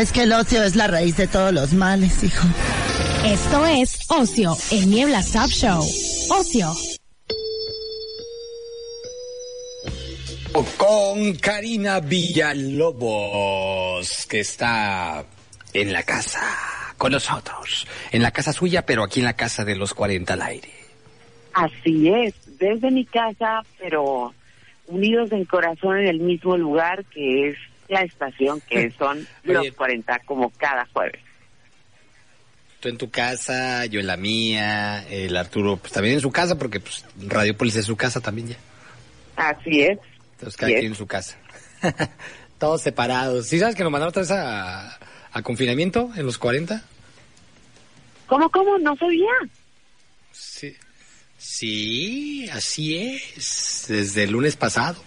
Es que el ocio es la raíz de todos los males, hijo. Esto es Ocio, el Niebla Stop Show. Ocio. Con Karina Villalobos, que está en la casa con nosotros. En la casa suya, pero aquí en la casa de los 40 al aire. Así es, desde mi casa, pero unidos en corazón en el mismo lugar que es la estación, que son los 40 como cada jueves. Tú en tu casa, yo en la mía, el Arturo pues también en su casa, porque pues Radiopolis es su casa también ya. Así es. Entonces cada quien en su casa. Todos separados. ¿Sí sabes que nos mandaron otra vez a, a confinamiento en los 40? ¿Cómo, cómo? No sabía. Sí. Sí, así es. Desde el lunes pasado.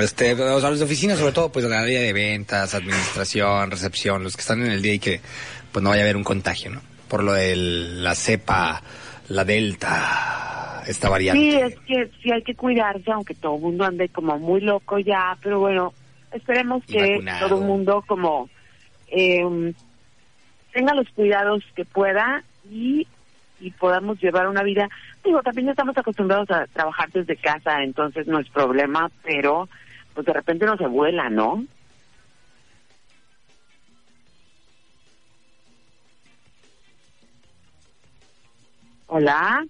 Este, o sea, los de oficina, sobre todo, pues la área de ventas, administración, recepción, los que están en el día y que pues no vaya a haber un contagio, ¿no? Por lo de la cepa, la delta, esta variante. Sí, es que sí hay que cuidarse, aunque todo el mundo ande como muy loco ya, pero bueno, esperemos que todo el mundo como eh, tenga los cuidados que pueda y, y podamos llevar una vida. Digo, también estamos acostumbrados a trabajar desde casa, entonces no es problema, pero pues de repente no se vuela, ¿no? Hola.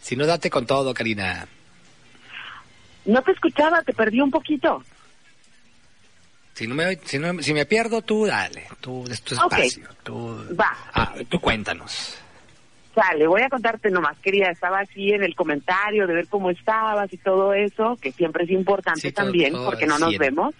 Si no, date con todo, Karina. No te escuchaba, te perdí un poquito. Si no me, si, no, si me pierdo, tú dale, tú es tu espacio. Tú, Va. Ah, tú cuéntanos. Sale, voy a contarte nomás, querida, estaba aquí en el comentario de ver cómo estabas y todo eso, que siempre es importante también, porque no nos vemos.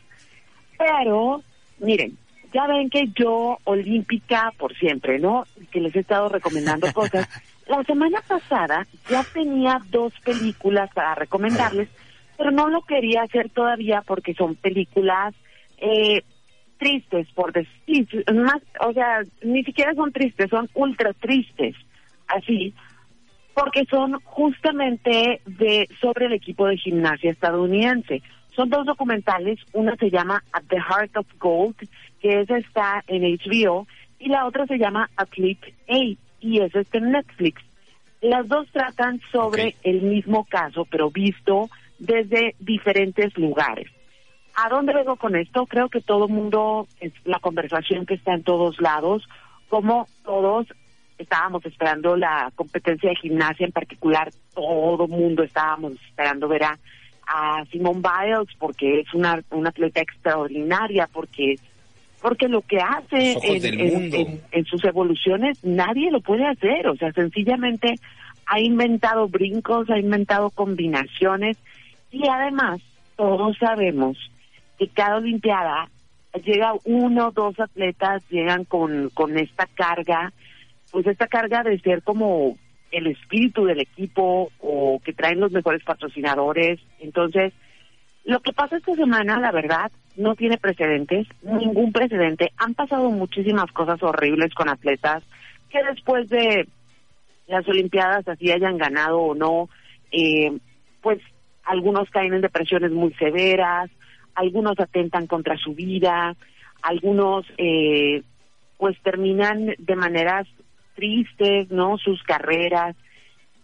Pero, miren, ya ven que yo, olímpica por siempre, ¿no? Que les he estado recomendando cosas. La semana pasada ya tenía dos películas para recomendarles, pero no lo quería hacer todavía porque son películas eh, tristes, por decir, más, o sea, ni siquiera son tristes, son ultra tristes, así, porque son justamente de sobre el equipo de gimnasia estadounidense. Son dos documentales, una se llama At the Heart of Gold, que esa está en HBO, y la otra se llama Athlete A, y eso está en Netflix. Las dos tratan sobre el mismo caso, pero visto desde diferentes lugares. ¿A dónde vengo con esto? Creo que todo el mundo, es la conversación que está en todos lados, como todos estábamos esperando la competencia de gimnasia en particular, todo el mundo estábamos esperando ver a, a Simone Biles porque es una, una atleta extraordinaria, porque porque lo que hace en, sus evoluciones nadie lo puede hacer, o sea, sencillamente ha inventado brincos, ha inventado combinaciones y además todos sabemos que cada Olimpiada llega uno o dos atletas, llegan con, con esta carga, pues esta carga de ser como el espíritu del equipo o que traen los mejores patrocinadores. Entonces, lo que pasa esta semana, la verdad, no tiene precedentes, ningún precedente. Han pasado muchísimas cosas horribles con atletas que después de las Olimpiadas, así hayan ganado o no, eh, pues algunos caen en depresiones muy severas, algunos atentan contra su vida, algunos eh, pues terminan de maneras tristes, ¿no? Sus carreras.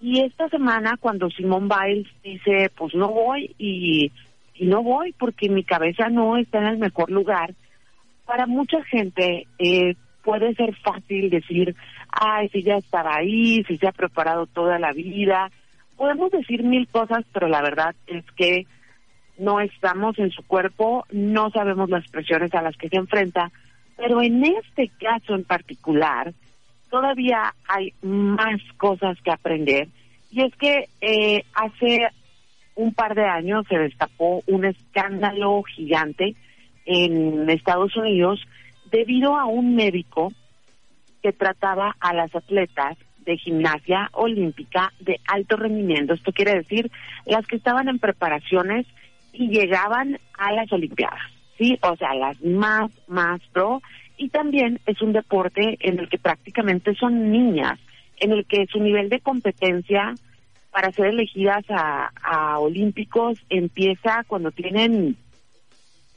Y esta semana cuando Simón Biles dice, pues no voy y no voy porque mi cabeza no está en el mejor lugar. Para mucha gente eh, puede ser fácil decir, ay, si ya estaba ahí, si se ha preparado toda la vida. Podemos decir mil cosas, pero la verdad es que no estamos en su cuerpo, no sabemos las presiones a las que se enfrenta, pero en este caso en particular, todavía hay más cosas que aprender. Y es que eh, hace un par de años se destapó un escándalo gigante en Estados Unidos debido a un médico que trataba a las atletas de gimnasia olímpica de alto rendimiento. Esto quiere decir las que estaban en preparaciones y llegaban a las Olimpiadas, ¿sí? O sea, las más, más pro. Y también es un deporte en el que prácticamente son niñas. en el que su nivel de competencia para ser elegidas a, a olímpicos empieza cuando tienen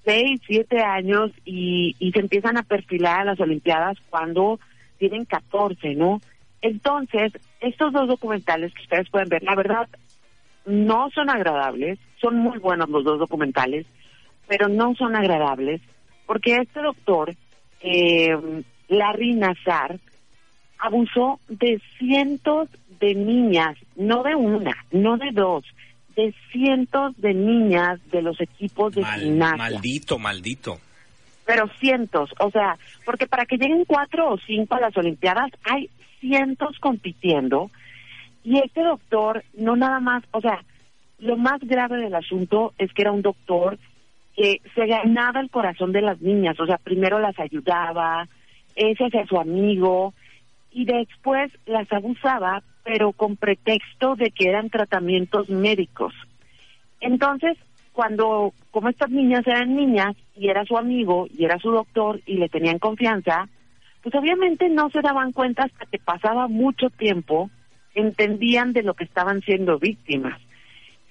seis, siete años y, y se empiezan a perfilar a las Olimpiadas cuando tienen 14, ¿no? Entonces, estos dos documentales que ustedes pueden ver, la verdad, no son agradables, son muy buenos los dos documentales, pero no son agradables, porque este doctor, eh, Larry Nazar, abusó de cientos de niñas, no de una, no de dos, de cientos de niñas de los equipos de gimnasia. Maldito, maldito. Pero cientos, o sea, porque para que lleguen cuatro o cinco a las Olimpiadas hay cientos compitiendo y este doctor no nada más, o sea, lo más grave del asunto es que era un doctor que se ganaba el corazón de las niñas, o sea, primero las ayudaba, ese hacia su amigo y después las abusaba, pero con pretexto de que eran tratamientos médicos. Entonces, cuando, como estas niñas eran niñas y era su amigo y era su doctor y le tenían confianza, pues obviamente no se daban cuenta hasta que pasaba mucho tiempo, entendían de lo que estaban siendo víctimas.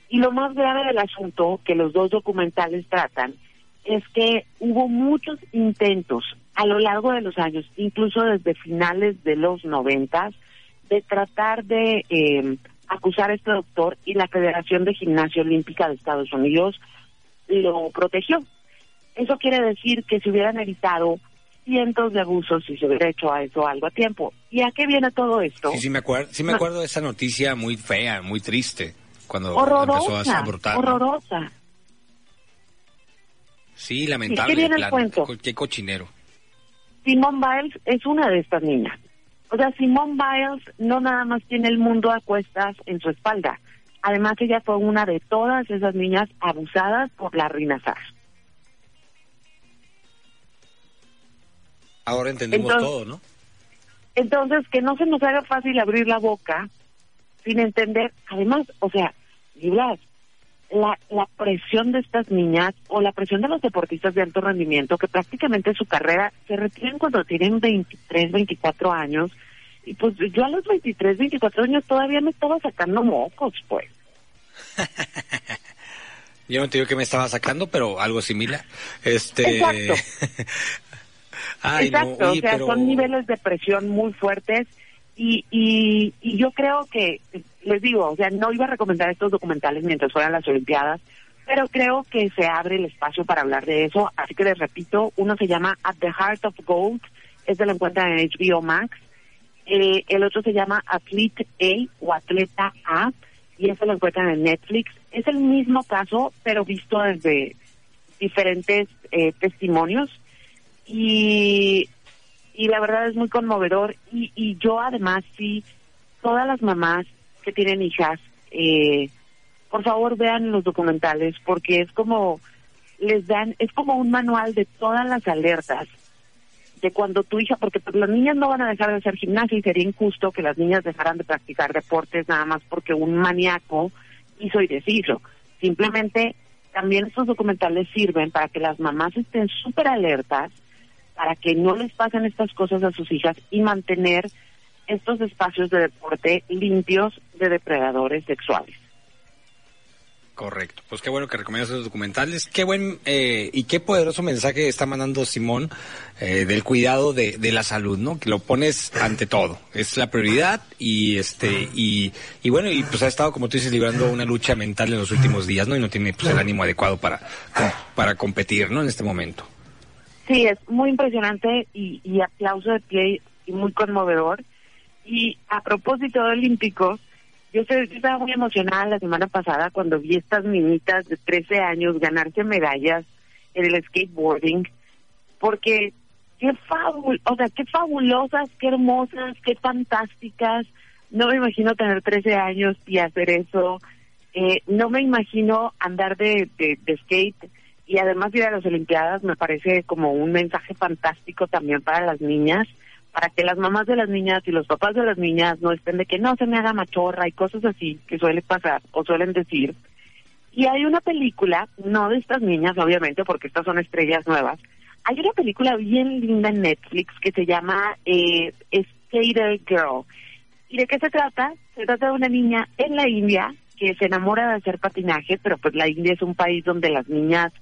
Y lo más grave del asunto que los dos documentales tratan es que hubo muchos intentos a lo largo de los años, incluso desde finales de los noventas, de tratar de eh, acusar a este doctor y la Federación de Gimnasia Olímpica de Estados Unidos lo protegió. Eso quiere decir que se hubieran evitado cientos de abusos si se hubiera hecho a eso algo a tiempo. ¿Y a qué viene todo esto? Sí, sí me acuerdo, sí me acuerdo de esa noticia muy fea, muy triste, cuando horrorosa, empezó a brotar. Horrorosa. Sí, lamentable. ¿Qué viene el cuento? Qué cochinero. Simone Biles es una de estas niñas. O sea, Simone Biles no nada más tiene el mundo a cuestas en su espalda. Además, ella fue una de todas esas niñas abusadas por la Rina Sar. Ahora entendemos todo, ¿no? Entonces, que no se nos haga fácil abrir la boca sin entender. Además, o sea, Blas, la, la presión de estas niñas o la presión de los deportistas de alto rendimiento que prácticamente su carrera se retiran cuando tienen 23, 24 años. Y pues yo a los 23, 24 años todavía me estaba sacando mocos, pues. yo no te digo que me estaba sacando, pero algo similar. Este... Exacto. Exacto, o sea, son niveles de presión muy fuertes y, y, y yo creo que, les digo, o sea, no iba a recomendar estos documentales mientras fueran las Olimpiadas, pero creo que se abre el espacio para hablar de eso, así que les repito, uno se llama At the Heart of Gold, este lo encuentran en HBO Max, eh, el otro se llama Athlete A o Atleta A, y ese lo encuentran en Netflix. Es el mismo caso, pero visto desde diferentes eh, testimonios y, y la verdad es muy conmovedor y, y yo además sí, todas las mamás que tienen hijas, eh, por favor vean los documentales porque es como les dan, es como un manual de todas las alertas de cuando tu hija, porque pues, las niñas no van a dejar de hacer gimnasia y sería injusto que las niñas dejaran de practicar deportes nada más porque un maníaco hizo y deshizo. Simplemente también estos documentales sirven para que las mamás estén súper alertas para que no les pasen estas cosas a sus hijas y mantener estos espacios de deporte limpios de depredadores sexuales. Correcto. Pues qué bueno que recomiendas esos documentales. Qué buen eh, y qué poderoso mensaje está mandando Simón eh, del cuidado de, la salud, ¿no? Que lo pones ante todo. Es la prioridad y este y, y bueno y pues ha estado como tú dices librando una lucha mental en los últimos días, ¿no? Y no tiene pues, el ánimo adecuado para para competir, ¿no? En este momento. Sí, es muy impresionante y, y aplauso de pie y muy conmovedor. Y a propósito de Olímpicos, yo, estaba muy emocionada la semana pasada cuando vi estas niñitas de 13 años ganarse medallas en el skateboarding, porque qué fabul o sea, qué fabulosas, qué hermosas, qué fantásticas. No me imagino tener 13 años y hacer eso. Eh, no me imagino andar de, de, de skate y además ir a las Olimpiadas me parece como un mensaje fantástico también para las niñas, para que las mamás de las niñas y los papás de las niñas no estén de que no se me haga machorra y cosas así que suele pasar o suelen decir. Y hay una película, no de estas niñas obviamente porque estas son estrellas nuevas, hay una película bien linda en Netflix que se llama eh, Skater Girl ¿Y de qué se trata? Se trata de una niña en la India que se enamora de hacer patinaje, pero pues la India es un país donde las niñas,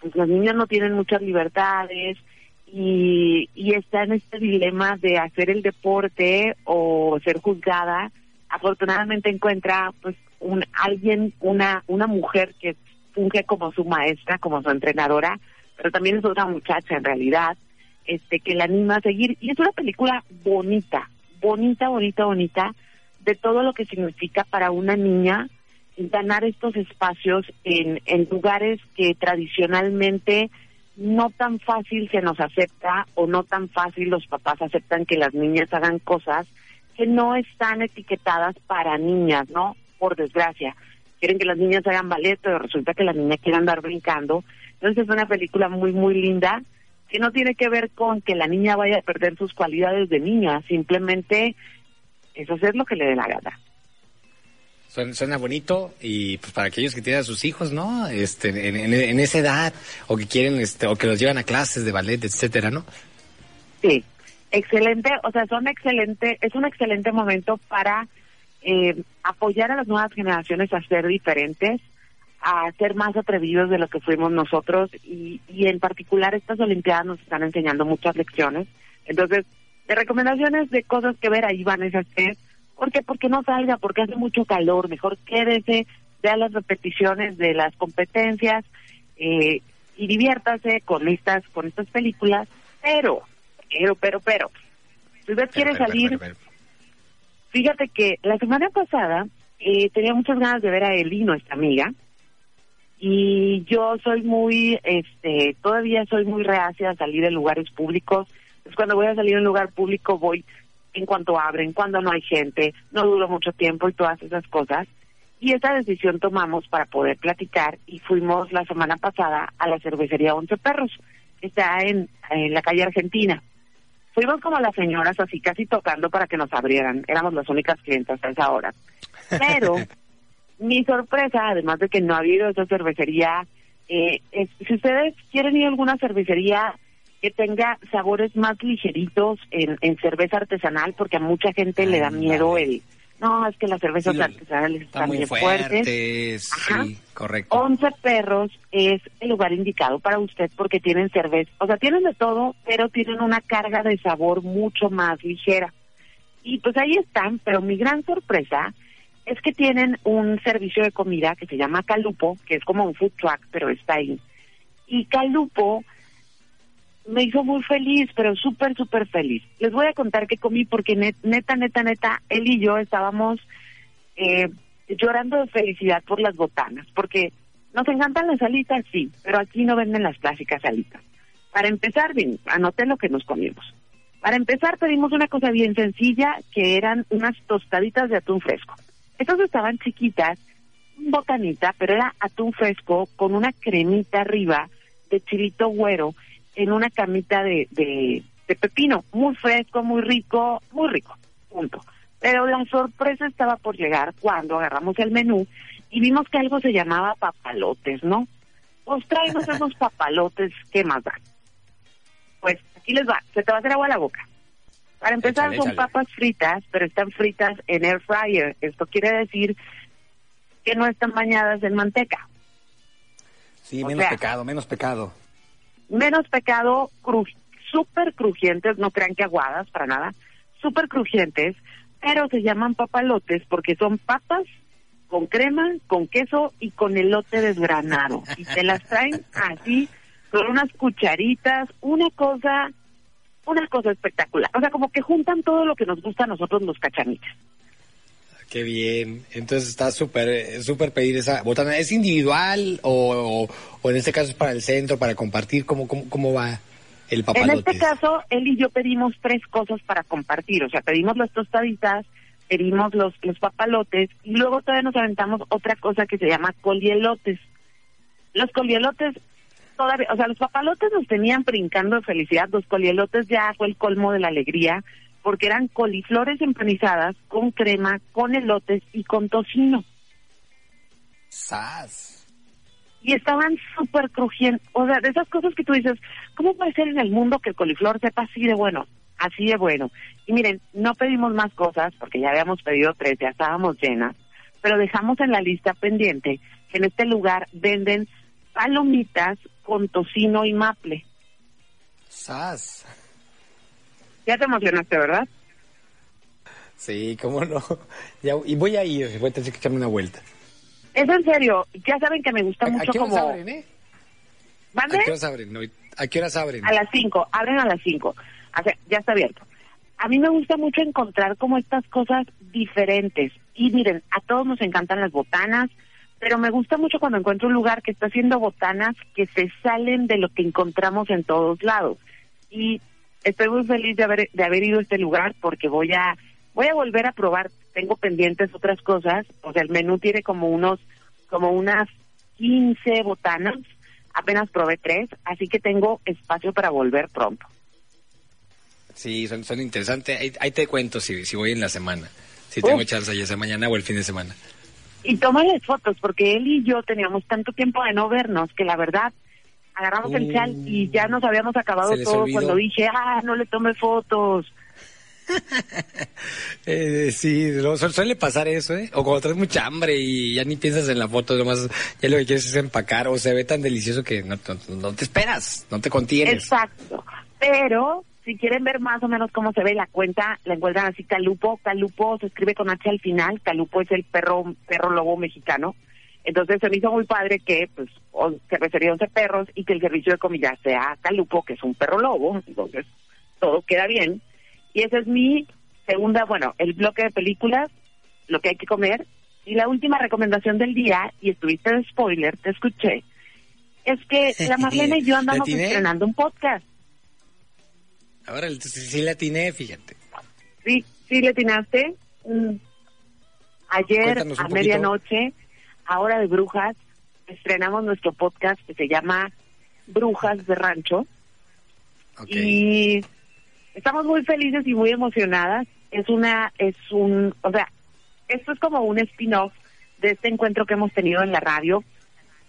pues las niñas no tienen muchas libertades y, y está en este dilema de hacer el deporte o ser juzgada. Afortunadamente encuentra pues un alguien, una una mujer que funge como su maestra, como su entrenadora, pero también es otra muchacha en realidad, este que la anima a seguir y es una película bonita, bonita, bonita, bonita de todo lo que significa para una niña ganar estos espacios en, lugares que tradicionalmente no tan fácil se nos acepta o no tan fácil los papás aceptan que las niñas hagan cosas que no están etiquetadas para niñas, ¿no? Por desgracia. Quieren que las niñas hagan ballet, pero resulta que la niña quiere andar brincando. Entonces es una película muy, muy linda que no tiene que ver con que la niña vaya a perder sus cualidades de niña, simplemente es hacer lo que le dé la gana. Suena, bonito y pues para aquellos que tienen a sus hijos, ¿no? Este, en, esa edad o que quieren, este, o que los llevan a clases de ballet, etcétera, ¿no? Sí, excelente, o sea, son excelente, es un excelente momento para eh, apoyar a las nuevas generaciones a ser diferentes, a ser más atrevidos de lo que fuimos nosotros y, y en particular estas Olimpiadas nos están enseñando muchas lecciones. Entonces, de recomendaciones de cosas que ver ahí van esas tres ¿Por qué? Porque no salga, porque hace mucho calor, mejor quédese, vea las repeticiones de las competencias eh, y diviértase con estas, con estas películas, pero, pero, pero, pero, si usted quiere salir, fíjate que la semana pasada eh, tenía muchas ganas de ver a Elino, esta amiga, y yo soy muy, este, todavía soy muy reacia a salir en lugares públicos, pues cuando voy a salir en un lugar público voy en cuanto abren, cuando no hay gente, no duro mucho tiempo y todas esas cosas. Y esa decisión tomamos para poder platicar y fuimos la semana pasada a la cervecería Once Perros, que está en, la calle Argentina. Fuimos como las señoras así casi tocando para que nos abrieran, éramos las únicas clientes a esa hora. Pero mi sorpresa, además de que no ha habido esa cervecería, eh, si ustedes quieren ir a alguna cervecería que tenga sabores más ligeritos en, en cerveza artesanal, porque a mucha gente le da miedo el... No, es que las cervezas artesanales están bien fuertes. Sí, correcto. Once Perros es el lugar indicado para usted porque tienen cerveza, o sea, tienen de todo, pero tienen una carga de sabor mucho más ligera. Y pues ahí están, pero mi gran sorpresa es que tienen un servicio de comida que se llama Calupo, que es como un food truck, pero está ahí. Y Calupo me hizo muy feliz, pero súper, súper feliz. Les voy a contar qué comí porque neta, neta, neta, él y yo estábamos eh, llorando de felicidad por las botanas, porque nos encantan las alitas, sí, pero aquí no venden las clásicas alitas. Para empezar, anoté lo que nos comimos. Para empezar, pedimos una cosa bien sencilla, que eran unas tostaditas de atún fresco. Estas estaban chiquitas, botanita, pero era atún fresco con una cremita arriba de chilito güero en una camita de, de, pepino, muy fresco, muy rico, muy rico, punto. Pero la sorpresa estaba por llegar cuando agarramos el menú y vimos que algo se llamaba papalotes, ¿no? Pues traemos esos papalotes, ¿qué más da? Pues aquí les va, se te va a hacer agua a la boca. Para empezar son papas fritas, pero están fritas en air fryer. Esto quiere decir que no están bañadas en manteca. Sí, menos pecado, menos pecado menos pecado, súper crujientes, no crean que aguadas para nada, súper crujientes, pero se llaman papalotes porque son papas con crema, con queso y con elote desgranado. Y te las traen así, con unas cucharitas, una cosa, una cosa espectacular. O sea, como que juntan todo lo que nos gusta a nosotros los cachanitas. Qué bien. Entonces está súper súper pedir esa botana. ¿Es individual o, o, en este caso es para el centro, para compartir? ¿Cómo, cómo, va el papalote? En este caso, él y yo pedimos tres cosas para compartir. O sea, pedimos las tostaditas, pedimos los, los papalotes y luego todavía nos aventamos otra cosa que se llama colielotes. Los colielotes todavía, o sea, los papalotes nos tenían brincando de felicidad. Los colielotes ya fue el colmo de la alegría porque eran coliflores empanizadas con crema, con elotes y con tocino. ¡Sas! Y estaban súper crujientes. O sea, de esas cosas que tú dices, ¿cómo puede ser en el mundo que el coliflor sepa así de bueno? así de bueno. Y miren, no pedimos más cosas porque ya habíamos pedido tres, ya estábamos llenas, pero dejamos en la lista pendiente que en este lugar venden palomitas con tocino y maple. ¡Sas! Ya te emocionaste, ¿verdad? Sí, cómo no. y voy a ir, voy a tener que echarme una vuelta. Es en serio, ya saben que me gusta mucho ¿A qué como... abren, eh? ¿A qué horas abren? ¿A qué horas abren? A las 5, abren a las 5. O sea, ya está abierto. A mí me gusta mucho encontrar como estas cosas diferentes. Y miren, a todos nos encantan las botanas, pero me gusta mucho cuando encuentro un lugar que está haciendo botanas que se salen de lo que encontramos en todos lados. Y estoy muy feliz de haber, de haber ido a este lugar porque voy a, voy a volver a probar. Tengo pendientes otras cosas. O sea, el menú tiene como unos, como unas 15 botanas apenas probé tres, así que tengo espacio para volver pronto. Sí, son, son interesantes. Ahí, te cuento si, si voy en la semana, si tengo chance ya sea mañana o el fin de semana. Y tómale fotos, porque él y yo teníamos tanto tiempo de no vernos que la verdad agarramos el chal y ya nos habíamos acabado todo cuando dije, ah, no le tome fotos. eh, sí, suele pasar eso, ¿eh? O cuando traes mucha hambre y ya ni piensas en la foto, nomás ya lo que quieres es empacar o se ve tan delicioso que no, te esperas, no te contienes. Exacto. Pero si quieren ver más o menos cómo se ve la cuenta, la encuentran así Calupo. Calupo se escribe con H al final. Calupo es el perro perro lobo mexicano. Entonces se me hizo muy padre que pues se refería a 11 perros y que el servicio de comida sea Calupo, que es un perro lobo. Entonces todo queda bien. Y esa es mi segunda, bueno, el bloque de películas, lo que hay que comer. Y la última recomendación del día, y estuviste de spoiler, te escuché, es que la Marlene y yo andamos estrenando un podcast. Ahora sí la atiné, fíjate. Sí, sí le atinaste. Mm. Ayer a medianoche, a hora de brujas, estrenamos nuestro podcast que se llama Brujas de Rancho. Y estamos muy felices y muy emocionadas. Es una, es un, o sea, esto es como un spin-off de este encuentro que hemos tenido en la radio,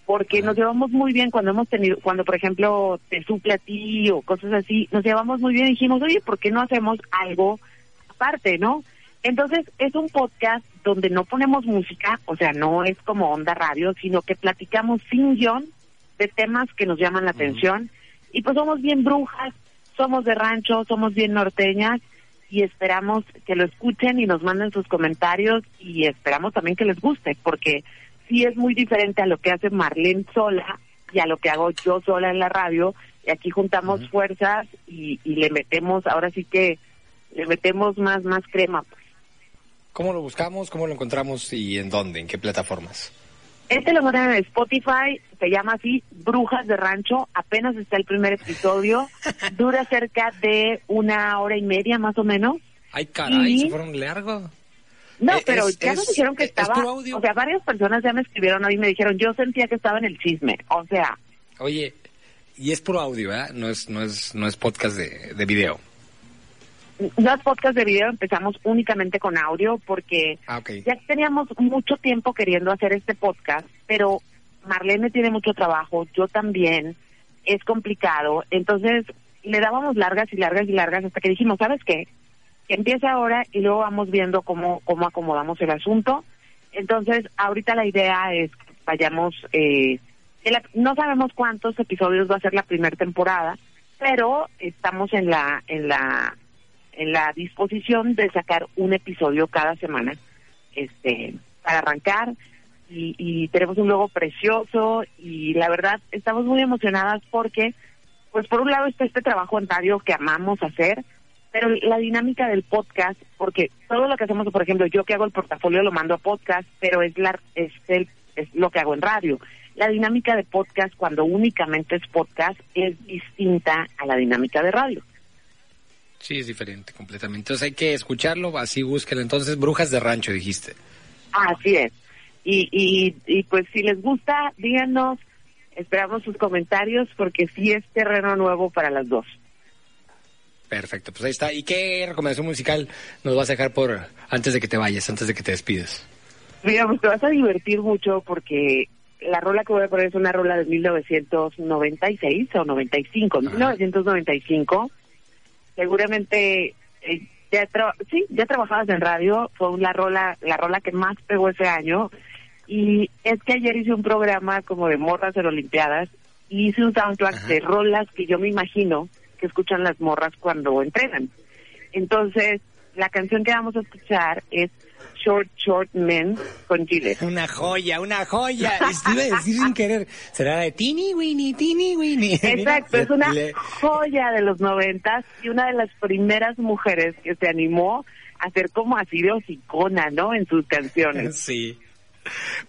porque nos llevamos muy bien cuando hemos tenido, cuando por ejemplo te suple a ti o cosas así, nos llevamos muy bien y dijimos, oye, ¿por qué no hacemos algo aparte, no? Entonces es un podcast donde no ponemos música, o sea, no es como onda radio, sino que platicamos sin guion de temas que nos llaman la atención y pues somos bien brujas, somos de rancho, somos bien norteñas y esperamos que lo escuchen y nos manden sus comentarios y esperamos también que les guste, porque sí es muy diferente a lo que hace Marlene sola y a lo que hago yo sola en la radio. Y aquí juntamos fuerzas y, y, le metemos, ahora sí que le metemos más, más crema. Pues. ¿Cómo lo buscamos? ¿Cómo lo encontramos y en dónde? ¿En qué plataformas? Este lo encuentran en Spotify, se llama así Brujas de Rancho, apenas está el primer episodio, dura cerca de una hora y media más o menos. Ay, caray, se fueron largo. No, eh, pero ya nos dijeron que estaba, o sea, varias personas ya me escribieron hoy y me dijeron, yo sentía que estaba en el chisme, o sea. Oye, y es puro audio, ¿verdad? No es, no es, no es podcast de, de video los podcasts de video empezamos únicamente con audio porque ah, ya teníamos mucho tiempo queriendo hacer este podcast, pero Marlene tiene mucho trabajo, yo también, es complicado, entonces le dábamos largas y largas y largas hasta que dijimos, ¿sabes qué? Que empiece ahora y luego vamos viendo cómo, cómo acomodamos el asunto. Entonces, ahorita la idea es que vayamos, eh, no sabemos cuántos episodios va a ser la primera temporada, pero estamos en la, en la en la disposición de sacar un episodio cada semana este para arrancar. Y, tenemos un logo precioso y la verdad estamos muy emocionadas porque pues por un lado está este trabajo en radio que amamos hacer pero la dinámica del podcast porque todo lo que hacemos por ejemplo yo que hago el portafolio lo mando a podcast pero es la es el es lo que hago en radio. La dinámica de podcast cuando únicamente es podcast es distinta a la dinámica de radio Sí, es diferente completamente. Entonces hay que escucharlo, así búsquelo. Entonces, Brujas de Rancho, dijiste. Así es. Y, y, y pues si les gusta, díganos, esperamos sus comentarios porque sí es terreno nuevo para las dos. Perfecto, pues ahí está. ¿Y qué recomendación musical nos vas a dejar por antes de que te vayas, antes de que te despides? Mira, pues te vas a divertir mucho porque la rola que voy a poner es una rola de 1996 o 95, 1995 seguramente eh, ya sí, ya trabajabas en radio, fue la rola, la rola que más pegó ese año. Y es que ayer hice un programa como de morras de Olimpiadas y hice un soundtrack de rolas que yo me imagino que escuchan las morras cuando entrenan. Entonces, la canción que vamos a escuchar es Short Short Men con Chile. Una joya, una joya. A decir sin querer. Será de Tini Winnie, Tini Winnie. Exacto, es una joya de los noventas y una de las primeras mujeres que se animó a ser como así de hocicona, ¿no? En sus canciones. Sí.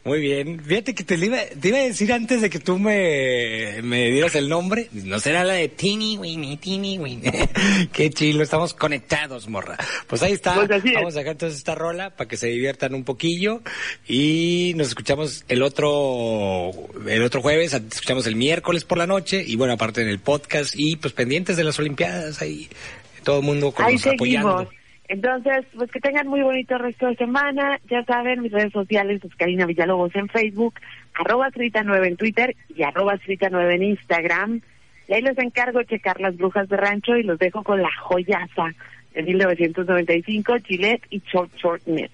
Muy bien. Fíjate que te iba, te iba a decir antes de que tú me, me dieras el nombre. No será la de Tini Winnie, Tini Winnie. Qué chilo, estamos conectados, morra. Pues ahí está. Pues Vamos a sacar entonces esta rola para que se diviertan un poquillo. Y nos escuchamos el otro, el otro jueves, escuchamos el miércoles por la noche. Y bueno, aparte en el podcast. Y pues pendientes de las Olimpiadas ahí. Todo el mundo con nos apoyando. Entonces, pues que tengan muy bonito resto de semana. Ya saben, mis redes sociales es Karina Villalobos en Facebook, arroba 9 en Twitter y arroba 9 en Instagram. Y ahí les encargo checar las brujas de rancho y los dejo con la joyaza de 1995, Gillette y Short Short Men.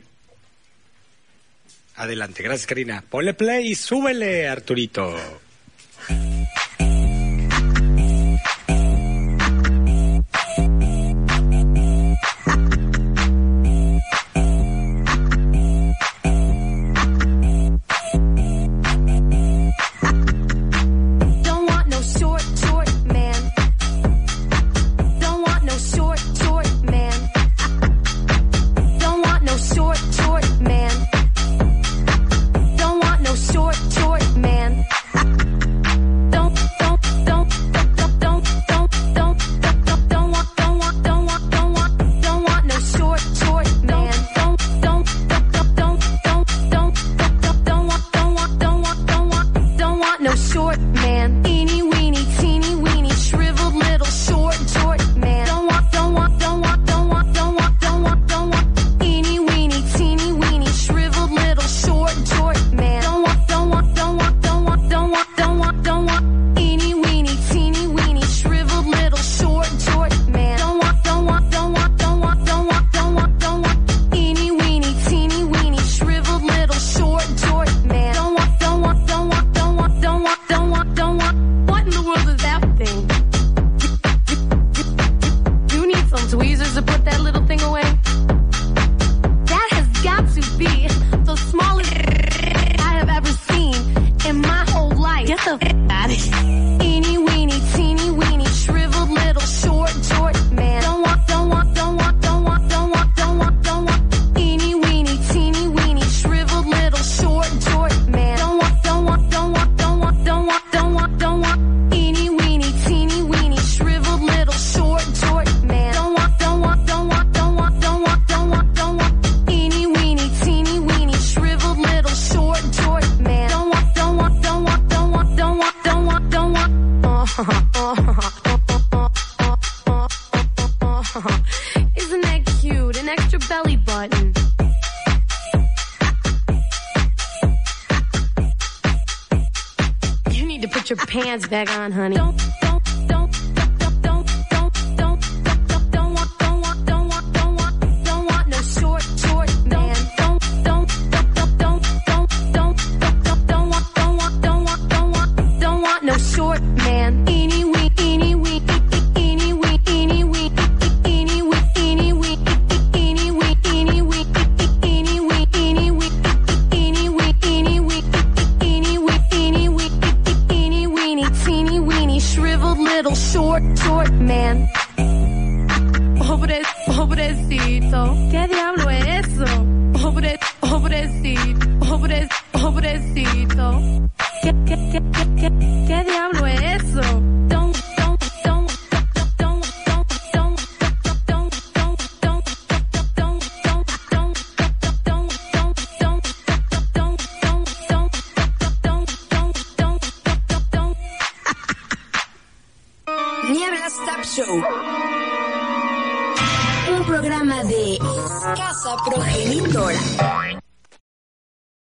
Adelante, gracias Karina. Ponle play y súbele, Arturito. Back on, honey. Don't